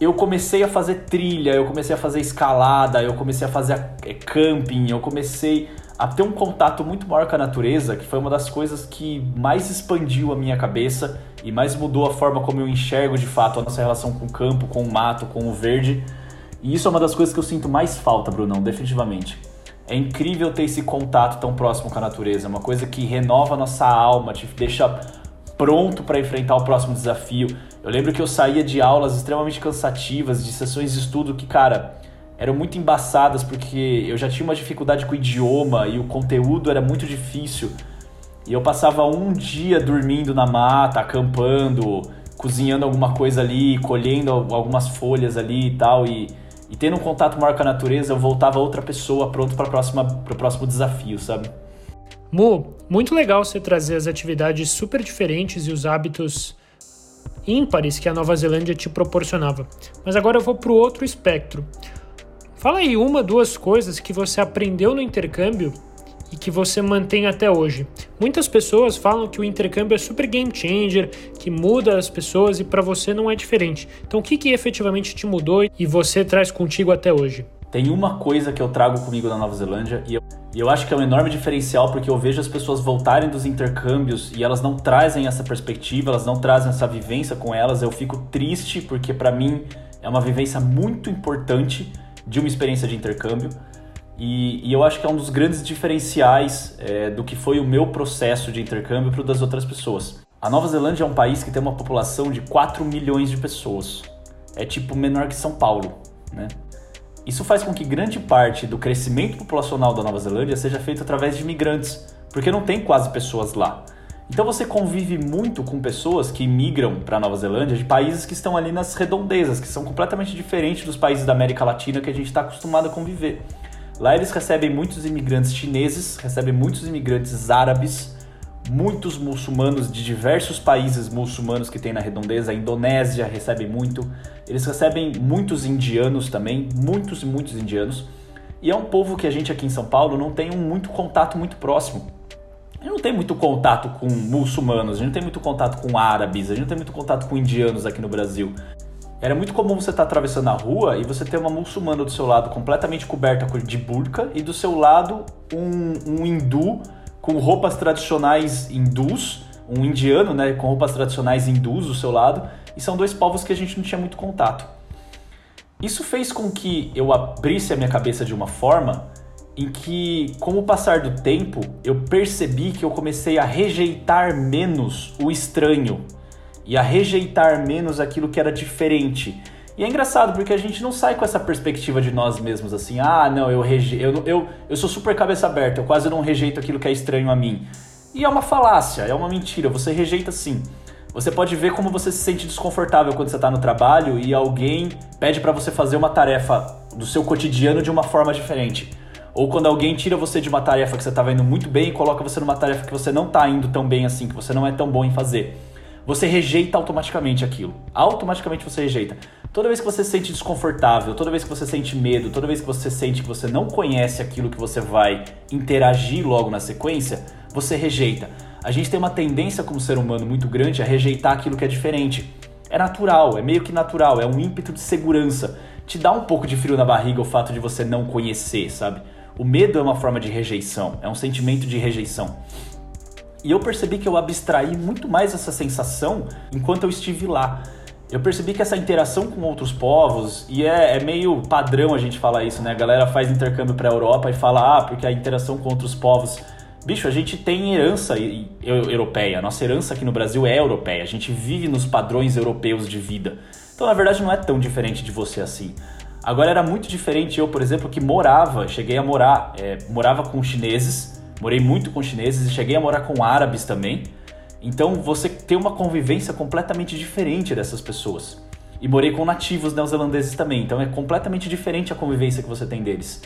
eu comecei a fazer trilha, eu comecei a fazer escalada, eu comecei a fazer é, camping, eu comecei a ter um contato muito maior com a natureza, que foi uma das coisas que mais expandiu a minha cabeça e mais mudou a forma como eu enxergo de fato a nossa relação com o campo, com o mato, com o verde. E isso é uma das coisas que eu sinto mais falta, Brunão, definitivamente. É incrível ter esse contato tão próximo com a natureza, é uma coisa que renova a nossa alma, te deixa pronto para enfrentar o próximo desafio. Eu lembro que eu saía de aulas extremamente cansativas, de sessões de estudo que, cara, eram muito embaçadas porque eu já tinha uma dificuldade com o idioma e o conteúdo era muito difícil. E eu passava um dia dormindo na mata, acampando, cozinhando alguma coisa ali, colhendo algumas folhas ali e tal. E, e tendo um contato maior com a natureza, eu voltava outra pessoa pronto para o próximo desafio, sabe? Mu, muito legal você trazer as atividades super diferentes e os hábitos ímpares que a Nova Zelândia te proporcionava. Mas agora eu vou para o outro espectro. Fala aí uma, duas coisas que você aprendeu no intercâmbio e que você mantém até hoje. Muitas pessoas falam que o intercâmbio é super game changer, que muda as pessoas e para você não é diferente. Então, o que, que efetivamente te mudou e você traz contigo até hoje? Tem uma coisa que eu trago comigo da Nova Zelândia e eu e eu acho que é um enorme diferencial porque eu vejo as pessoas voltarem dos intercâmbios e elas não trazem essa perspectiva, elas não trazem essa vivência com elas. Eu fico triste porque para mim é uma vivência muito importante de uma experiência de intercâmbio. E, e eu acho que é um dos grandes diferenciais é, do que foi o meu processo de intercâmbio para o das outras pessoas. A Nova Zelândia é um país que tem uma população de 4 milhões de pessoas. É tipo menor que São Paulo, né? Isso faz com que grande parte do crescimento populacional da Nova Zelândia seja feito através de imigrantes, porque não tem quase pessoas lá. Então você convive muito com pessoas que migram para a Nova Zelândia de países que estão ali nas redondezas, que são completamente diferentes dos países da América Latina que a gente está acostumado a conviver. Lá eles recebem muitos imigrantes chineses, recebem muitos imigrantes árabes, muitos muçulmanos de diversos países muçulmanos que tem na redondeza, a Indonésia recebe muito, eles recebem muitos indianos também, muitos e muitos indianos. E é um povo que a gente aqui em São Paulo não tem um muito contato muito próximo. A gente não tem muito contato com muçulmanos, a gente não tem muito contato com árabes, a gente não tem muito contato com indianos aqui no Brasil. Era muito comum você estar tá atravessando a rua e você ter uma muçulmana do seu lado completamente coberta de burca e do seu lado um, um hindu com roupas tradicionais hindus, um indiano, né, com roupas tradicionais hindus do seu lado, e são dois povos que a gente não tinha muito contato. Isso fez com que eu abrisse a minha cabeça de uma forma em que, com o passar do tempo, eu percebi que eu comecei a rejeitar menos o estranho e a rejeitar menos aquilo que era diferente e é engraçado porque a gente não sai com essa perspectiva de nós mesmos assim, ah, não, eu, reje... eu, eu, eu sou super cabeça aberta, eu quase não rejeito aquilo que é estranho a mim. E é uma falácia, é uma mentira, você rejeita sim. Você pode ver como você se sente desconfortável quando você está no trabalho e alguém pede para você fazer uma tarefa do seu cotidiano de uma forma diferente. Ou quando alguém tira você de uma tarefa que você estava indo muito bem e coloca você numa tarefa que você não está indo tão bem assim, que você não é tão bom em fazer. Você rejeita automaticamente aquilo. Automaticamente você rejeita. Toda vez que você se sente desconfortável, toda vez que você sente medo, toda vez que você sente que você não conhece aquilo que você vai interagir logo na sequência, você rejeita. A gente tem uma tendência como ser humano muito grande a rejeitar aquilo que é diferente. É natural, é meio que natural, é um ímpeto de segurança. Te dá um pouco de frio na barriga o fato de você não conhecer, sabe? O medo é uma forma de rejeição, é um sentimento de rejeição. E eu percebi que eu abstraí muito mais essa sensação enquanto eu estive lá eu percebi que essa interação com outros povos, e é, é, meio padrão a gente falar isso, né? A galera faz intercâmbio para a Europa e fala, ah, porque a interação com outros povos. Bicho, a gente tem herança europeia, nossa herança aqui no Brasil é europeia, a gente vive nos padrões europeus de vida. Então, na verdade, não é tão diferente de você assim. Agora, era muito diferente eu, por exemplo, que morava, cheguei a morar, é, morava com chineses, morei muito com chineses e cheguei a morar com árabes também. Então você tem uma convivência completamente diferente dessas pessoas. E morei com nativos neozelandeses também, então é completamente diferente a convivência que você tem deles.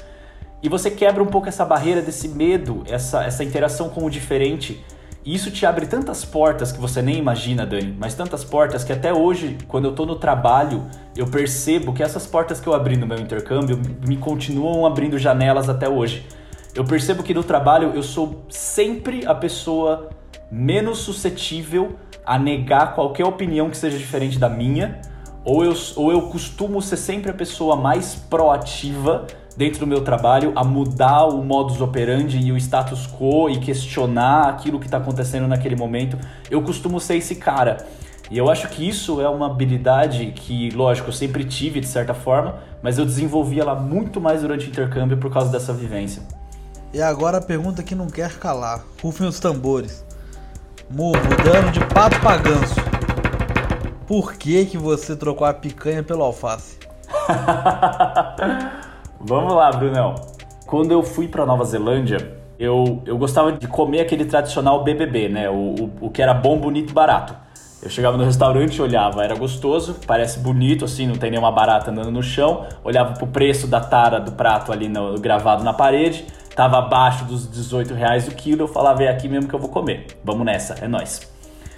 E você quebra um pouco essa barreira desse medo, essa, essa interação com o diferente. E isso te abre tantas portas que você nem imagina, Dani, mas tantas portas que até hoje, quando eu tô no trabalho, eu percebo que essas portas que eu abri no meu intercâmbio me continuam abrindo janelas até hoje. Eu percebo que no trabalho eu sou sempre a pessoa menos suscetível a negar qualquer opinião que seja diferente da minha, ou eu, ou eu costumo ser sempre a pessoa mais proativa dentro do meu trabalho a mudar o modus operandi e o status quo e questionar aquilo que está acontecendo naquele momento. Eu costumo ser esse cara. E eu acho que isso é uma habilidade que, lógico, eu sempre tive de certa forma, mas eu desenvolvi ela muito mais durante o intercâmbio por causa dessa vivência. E agora a pergunta que não quer calar: rufem os tambores. Mu, mudando de pato pra ganso. Por que que você trocou a picanha pelo alface? Vamos lá, Brunão. Quando eu fui para Nova Zelândia, eu, eu gostava de comer aquele tradicional BBB, né? O, o, o que era bom, bonito e barato. Eu chegava no restaurante, olhava, era gostoso, parece bonito, assim, não tem nenhuma barata andando no chão. Olhava pro preço da tara do prato ali no, gravado na parede, tava abaixo dos 18 reais o quilo. Eu falava, é aqui mesmo que eu vou comer. Vamos nessa, é nós.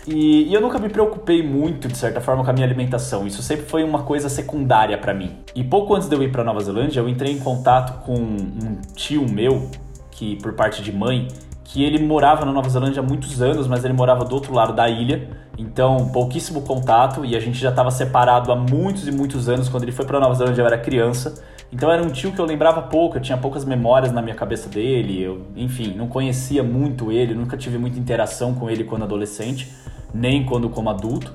E, e, eu nunca me preocupei muito, de certa forma, com a minha alimentação. Isso sempre foi uma coisa secundária para mim. E pouco antes de eu ir para Nova Zelândia, eu entrei em contato com um tio meu, que por parte de mãe, que ele morava na Nova Zelândia há muitos anos, mas ele morava do outro lado da ilha. Então, pouquíssimo contato e a gente já estava separado há muitos e muitos anos. Quando ele foi para Nova Zelândia, eu era criança. Então, era um tio que eu lembrava pouco, eu tinha poucas memórias na minha cabeça dele. Eu, enfim, não conhecia muito ele, nunca tive muita interação com ele quando adolescente nem quando como adulto.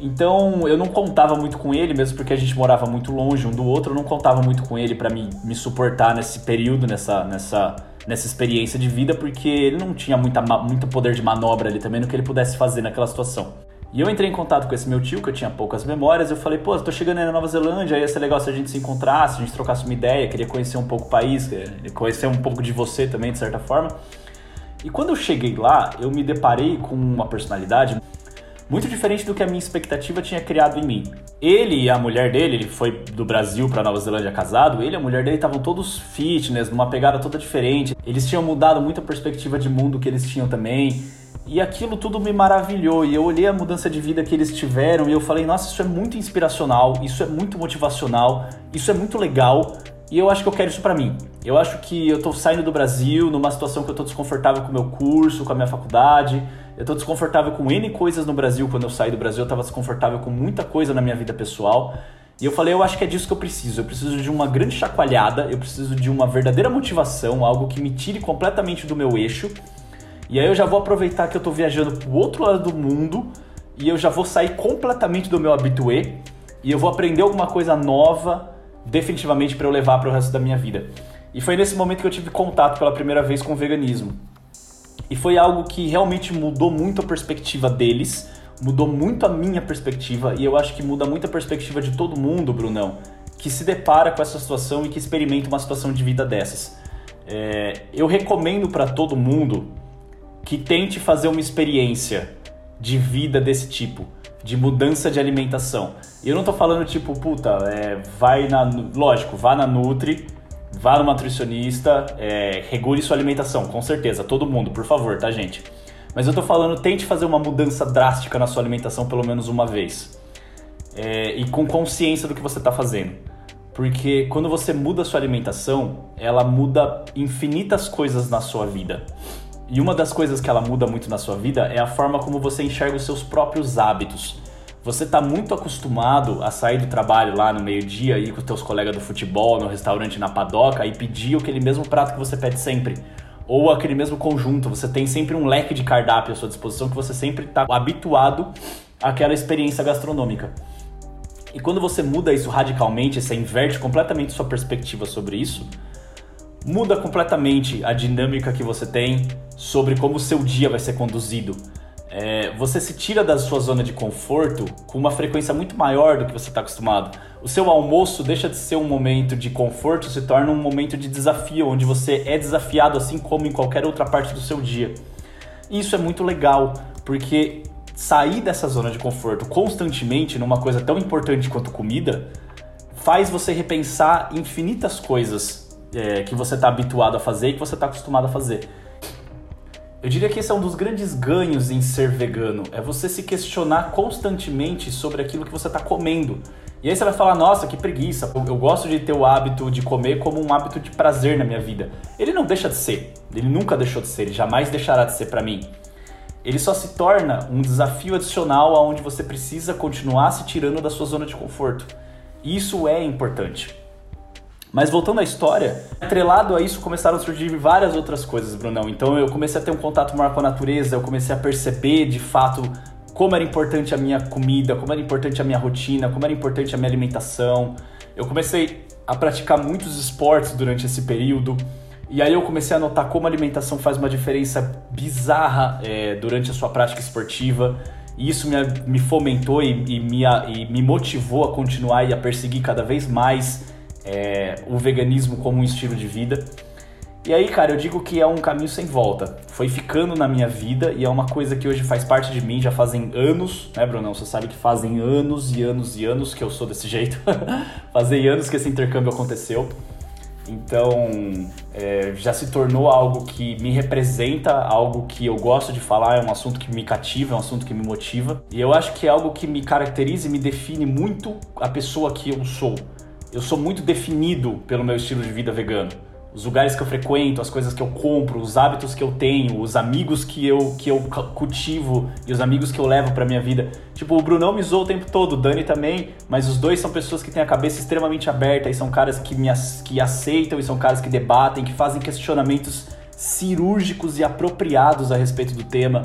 Então eu não contava muito com ele, mesmo porque a gente morava muito longe um do outro, eu não contava muito com ele para me, me suportar nesse período, nessa, nessa, nessa experiência de vida, porque ele não tinha muita, muito poder de manobra ali também no que ele pudesse fazer naquela situação. E eu entrei em contato com esse meu tio, que eu tinha poucas memórias, eu falei, pô, eu tô chegando aí na Nova Zelândia, ia ser legal se a gente se encontrasse, a gente trocasse uma ideia, queria conhecer um pouco o país, conhecer um pouco de você também, de certa forma. E quando eu cheguei lá, eu me deparei com uma personalidade muito diferente do que a minha expectativa tinha criado em mim. Ele e a mulher dele, ele foi do Brasil para Nova Zelândia casado, ele e a mulher dele estavam todos fitness, numa pegada toda diferente. Eles tinham mudado muito a perspectiva de mundo que eles tinham também. E aquilo tudo me maravilhou. E eu olhei a mudança de vida que eles tiveram e eu falei: nossa, isso é muito inspiracional, isso é muito motivacional, isso é muito legal. E eu acho que eu quero isso para mim. Eu acho que eu tô saindo do Brasil numa situação que eu tô desconfortável com o meu curso, com a minha faculdade. Eu tô desconfortável com N coisas no Brasil. Quando eu saí do Brasil, eu tava desconfortável com muita coisa na minha vida pessoal. E eu falei, eu acho que é disso que eu preciso. Eu preciso de uma grande chacoalhada, eu preciso de uma verdadeira motivação, algo que me tire completamente do meu eixo. E aí eu já vou aproveitar que eu tô viajando pro outro lado do mundo e eu já vou sair completamente do meu habitué e eu vou aprender alguma coisa nova definitivamente para eu levar para o resto da minha vida. E foi nesse momento que eu tive contato pela primeira vez com o veganismo. E foi algo que realmente mudou muito a perspectiva deles, mudou muito a minha perspectiva, e eu acho que muda muito a perspectiva de todo mundo, Brunão, que se depara com essa situação e que experimenta uma situação de vida dessas. É, eu recomendo para todo mundo que tente fazer uma experiência de vida desse tipo de mudança de alimentação. E eu não tô falando tipo, puta, é, vai na. Lógico, vá na Nutri, vá no nutricionista, é, regule sua alimentação, com certeza, todo mundo, por favor, tá, gente? Mas eu tô falando, tente fazer uma mudança drástica na sua alimentação pelo menos uma vez. É, e com consciência do que você está fazendo. Porque quando você muda a sua alimentação, ela muda infinitas coisas na sua vida. E uma das coisas que ela muda muito na sua vida é a forma como você enxerga os seus próprios hábitos. Você está muito acostumado a sair do trabalho lá no meio-dia, ir com os teus colegas do futebol, no restaurante na padoca e pedir aquele mesmo prato que você pede sempre. Ou aquele mesmo conjunto. Você tem sempre um leque de cardápio à sua disposição que você sempre está habituado àquela experiência gastronômica. E quando você muda isso radicalmente, você inverte completamente sua perspectiva sobre isso, muda completamente a dinâmica que você tem sobre como o seu dia vai ser conduzido. É, você se tira da sua zona de conforto com uma frequência muito maior do que você está acostumado. O seu almoço deixa de ser um momento de conforto, se torna um momento de desafio, onde você é desafiado assim como em qualquer outra parte do seu dia. Isso é muito legal, porque sair dessa zona de conforto constantemente numa coisa tão importante quanto comida faz você repensar infinitas coisas é, que você está habituado a fazer e que você está acostumado a fazer. Eu diria que esse é um dos grandes ganhos em ser vegano, é você se questionar constantemente sobre aquilo que você está comendo. E aí você vai falar, nossa, que preguiça, eu, eu gosto de ter o hábito de comer como um hábito de prazer na minha vida. Ele não deixa de ser, ele nunca deixou de ser, ele jamais deixará de ser para mim. Ele só se torna um desafio adicional aonde você precisa continuar se tirando da sua zona de conforto. Isso é importante. Mas voltando à história, atrelado a isso começaram a surgir várias outras coisas, Brunão. Então eu comecei a ter um contato maior com a natureza, eu comecei a perceber de fato como era importante a minha comida, como era importante a minha rotina, como era importante a minha alimentação. Eu comecei a praticar muitos esportes durante esse período. E aí eu comecei a notar como a alimentação faz uma diferença bizarra é, durante a sua prática esportiva. E isso me, me fomentou e, e, me, e me motivou a continuar e a perseguir cada vez mais é, o veganismo como um estilo de vida. E aí, cara, eu digo que é um caminho sem volta. Foi ficando na minha vida e é uma coisa que hoje faz parte de mim, já fazem anos, né, Brunão? Você sabe que fazem anos e anos e anos que eu sou desse jeito. fazem anos que esse intercâmbio aconteceu. Então, é, já se tornou algo que me representa, algo que eu gosto de falar, é um assunto que me cativa, é um assunto que me motiva. E eu acho que é algo que me caracteriza e me define muito a pessoa que eu sou. Eu sou muito definido pelo meu estilo de vida vegano os lugares que eu frequento, as coisas que eu compro, os hábitos que eu tenho, os amigos que eu, que eu cultivo e os amigos que eu levo pra minha vida. Tipo, o Brunão me zoou o tempo todo, o Dani também, mas os dois são pessoas que têm a cabeça extremamente aberta e são caras que me que aceitam e são caras que debatem, que fazem questionamentos cirúrgicos e apropriados a respeito do tema.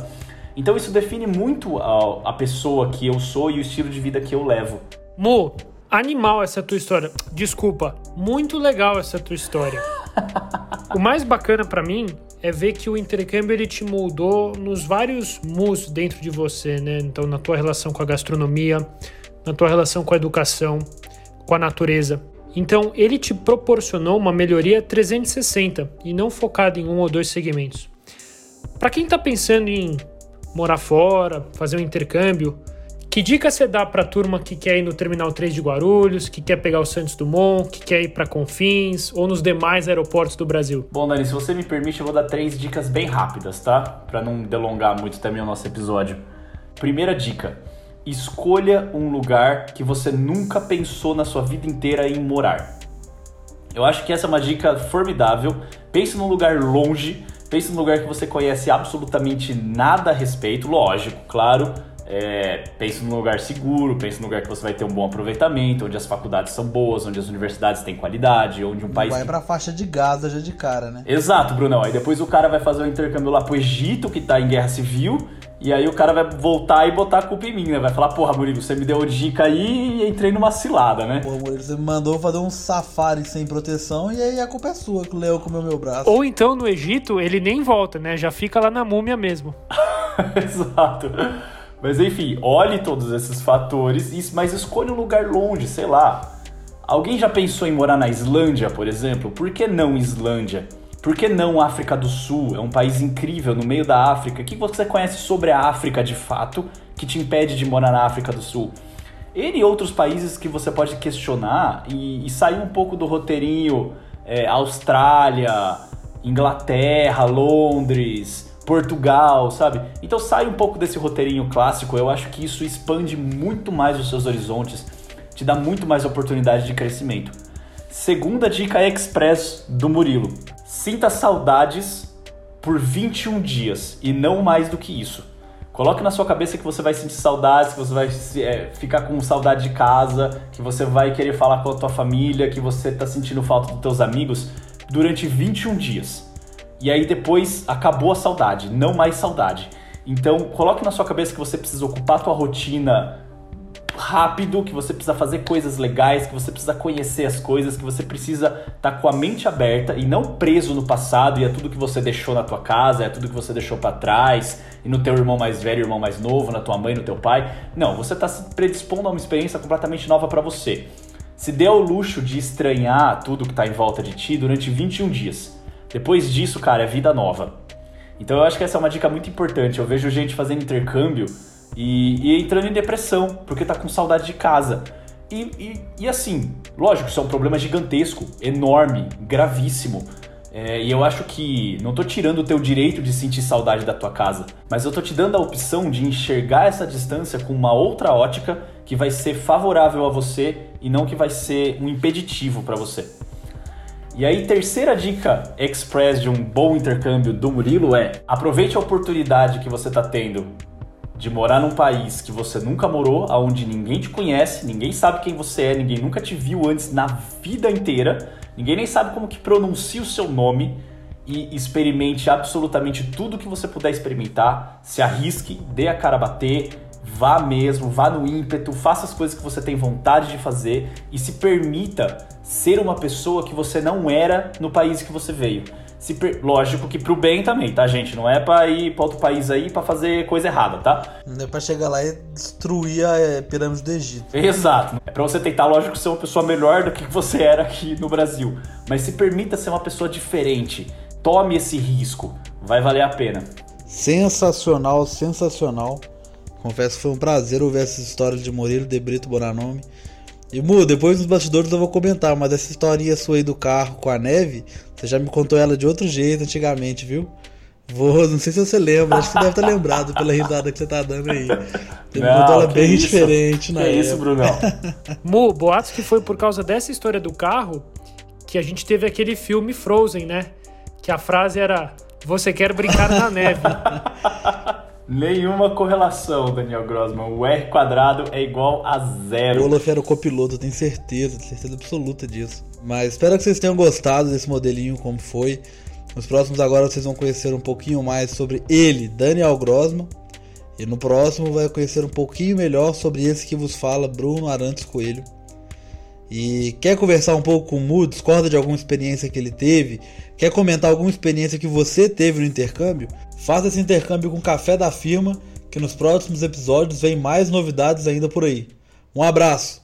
Então isso define muito a, a pessoa que eu sou e o estilo de vida que eu levo. Mo, animal essa tua história. Desculpa, muito legal essa tua história o mais bacana para mim é ver que o intercâmbio ele te moldou nos vários mus dentro de você, né? Então, na tua relação com a gastronomia, na tua relação com a educação, com a natureza. Então, ele te proporcionou uma melhoria 360 e não focado em um ou dois segmentos. Para quem está pensando em morar fora, fazer um intercâmbio, que dica você dá para a turma que quer ir no Terminal 3 de Guarulhos, que quer pegar o Santos Dumont, que quer ir para Confins ou nos demais aeroportos do Brasil? Bom, Dani, se você me permite, eu vou dar três dicas bem rápidas, tá? Para não delongar muito também o nosso episódio. Primeira dica: escolha um lugar que você nunca pensou na sua vida inteira em morar. Eu acho que essa é uma dica formidável. Pense num lugar longe, pense num lugar que você conhece absolutamente nada a respeito, lógico, claro é, pense num lugar seguro, pense num lugar que você vai ter um bom aproveitamento, onde as faculdades são boas, onde as universidades têm qualidade, onde um Não país. Vai pra faixa de Gaza já de cara, né? Exato, Brunão. Aí depois o cara vai fazer o um intercâmbio lá pro Egito, que tá em guerra civil, e aí o cara vai voltar e botar a culpa em mim, né? Vai falar, porra, Murilo, você me deu dica aí e entrei numa cilada, né? Porra, Murilo, você me mandou fazer um safari sem proteção e aí a culpa é sua que o leão comeu meu braço. Ou então no Egito ele nem volta, né? Já fica lá na múmia mesmo. Exato. Mas enfim, olhe todos esses fatores, mas escolha um lugar longe, sei lá. Alguém já pensou em morar na Islândia, por exemplo? Por que não Islândia? Por que não África do Sul? É um país incrível no meio da África. O que você conhece sobre a África de fato que te impede de morar na África do Sul? Ele e outros países que você pode questionar e, e sair um pouco do roteirinho é, Austrália, Inglaterra, Londres, Portugal, sabe? Então sai um pouco desse roteirinho clássico, eu acho que isso expande muito mais os seus horizontes, te dá muito mais oportunidade de crescimento. Segunda dica express do Murilo: sinta saudades por 21 dias e não mais do que isso. Coloque na sua cabeça que você vai sentir saudades, que você vai é, ficar com saudade de casa, que você vai querer falar com a tua família, que você está sentindo falta dos teus amigos durante 21 dias. E aí depois acabou a saudade, não mais saudade. Então, coloque na sua cabeça que você precisa ocupar a tua rotina rápido, que você precisa fazer coisas legais, que você precisa conhecer as coisas, que você precisa estar tá com a mente aberta e não preso no passado e é tudo que você deixou na tua casa, é tudo que você deixou para trás, e no teu irmão mais velho, irmão mais novo, na tua mãe, no teu pai. Não, você está se predispondo a uma experiência completamente nova para você. Se dê ao luxo de estranhar tudo que está em volta de ti durante 21 dias. Depois disso, cara, é vida nova. Então eu acho que essa é uma dica muito importante. Eu vejo gente fazendo intercâmbio e, e entrando em depressão, porque tá com saudade de casa. E, e, e assim, lógico, isso é um problema gigantesco, enorme, gravíssimo. É, e eu acho que não tô tirando o teu direito de sentir saudade da tua casa, mas eu tô te dando a opção de enxergar essa distância com uma outra ótica que vai ser favorável a você e não que vai ser um impeditivo para você. E aí, terceira dica express de um bom intercâmbio do Murilo é: aproveite a oportunidade que você está tendo de morar num país que você nunca morou, aonde ninguém te conhece, ninguém sabe quem você é, ninguém nunca te viu antes na vida inteira, ninguém nem sabe como que pronuncia o seu nome e experimente absolutamente tudo que você puder experimentar, se arrisque, dê a cara a bater, vá mesmo, vá no ímpeto, faça as coisas que você tem vontade de fazer e se permita ser uma pessoa que você não era no país que você veio. se per... lógico que pro bem também, tá, gente? Não é pra ir pra outro país aí pra fazer coisa errada, tá? Não é pra chegar lá e destruir a é, pirâmide do Egito. Exato. É pra você tentar, lógico, ser uma pessoa melhor do que você era aqui no Brasil. Mas se permita ser uma pessoa diferente. Tome esse risco. Vai valer a pena. Sensacional, sensacional. Confesso que foi um prazer ouvir essa história de Murilo de Brito Bonanome. E Mu, depois nos bastidores eu vou comentar, mas essa historinha sua aí do carro com a neve, você já me contou ela de outro jeito antigamente, viu? Vou, não sei se você lembra, acho que você deve estar lembrado pela risada que você tá dando aí. Você Não, contou ela bem isso? diferente, Que né? isso, Brunão? Mu, boatos que foi por causa dessa história do carro que a gente teve aquele filme Frozen, né? Que a frase era: Você quer brincar na neve. Nenhuma correlação, Daniel Grossman. O R quadrado é igual a O zero. Olaf era o copiloto, tenho certeza, certeza absoluta disso. Mas espero que vocês tenham gostado desse modelinho, como foi. Nos próximos agora vocês vão conhecer um pouquinho mais sobre ele, Daniel Grossman. E no próximo vai conhecer um pouquinho melhor sobre esse que vos fala, Bruno Arantes Coelho. E quer conversar um pouco com o Mu, discorda de alguma experiência que ele teve? Quer comentar alguma experiência que você teve no intercâmbio? Faça esse intercâmbio com o Café da Firma, que nos próximos episódios vem mais novidades ainda por aí. Um abraço!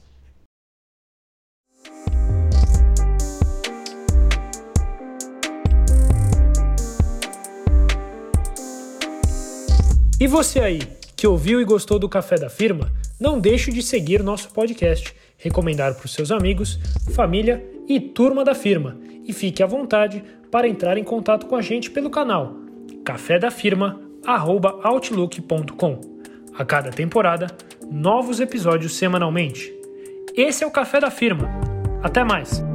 E você aí, que ouviu e gostou do Café da Firma, não deixe de seguir nosso podcast, recomendar para os seus amigos, família e turma da firma. E fique à vontade para entrar em contato com a gente pelo canal cafedafirma@outlook.com. A cada temporada, novos episódios semanalmente. Esse é o Café da Firma. Até mais!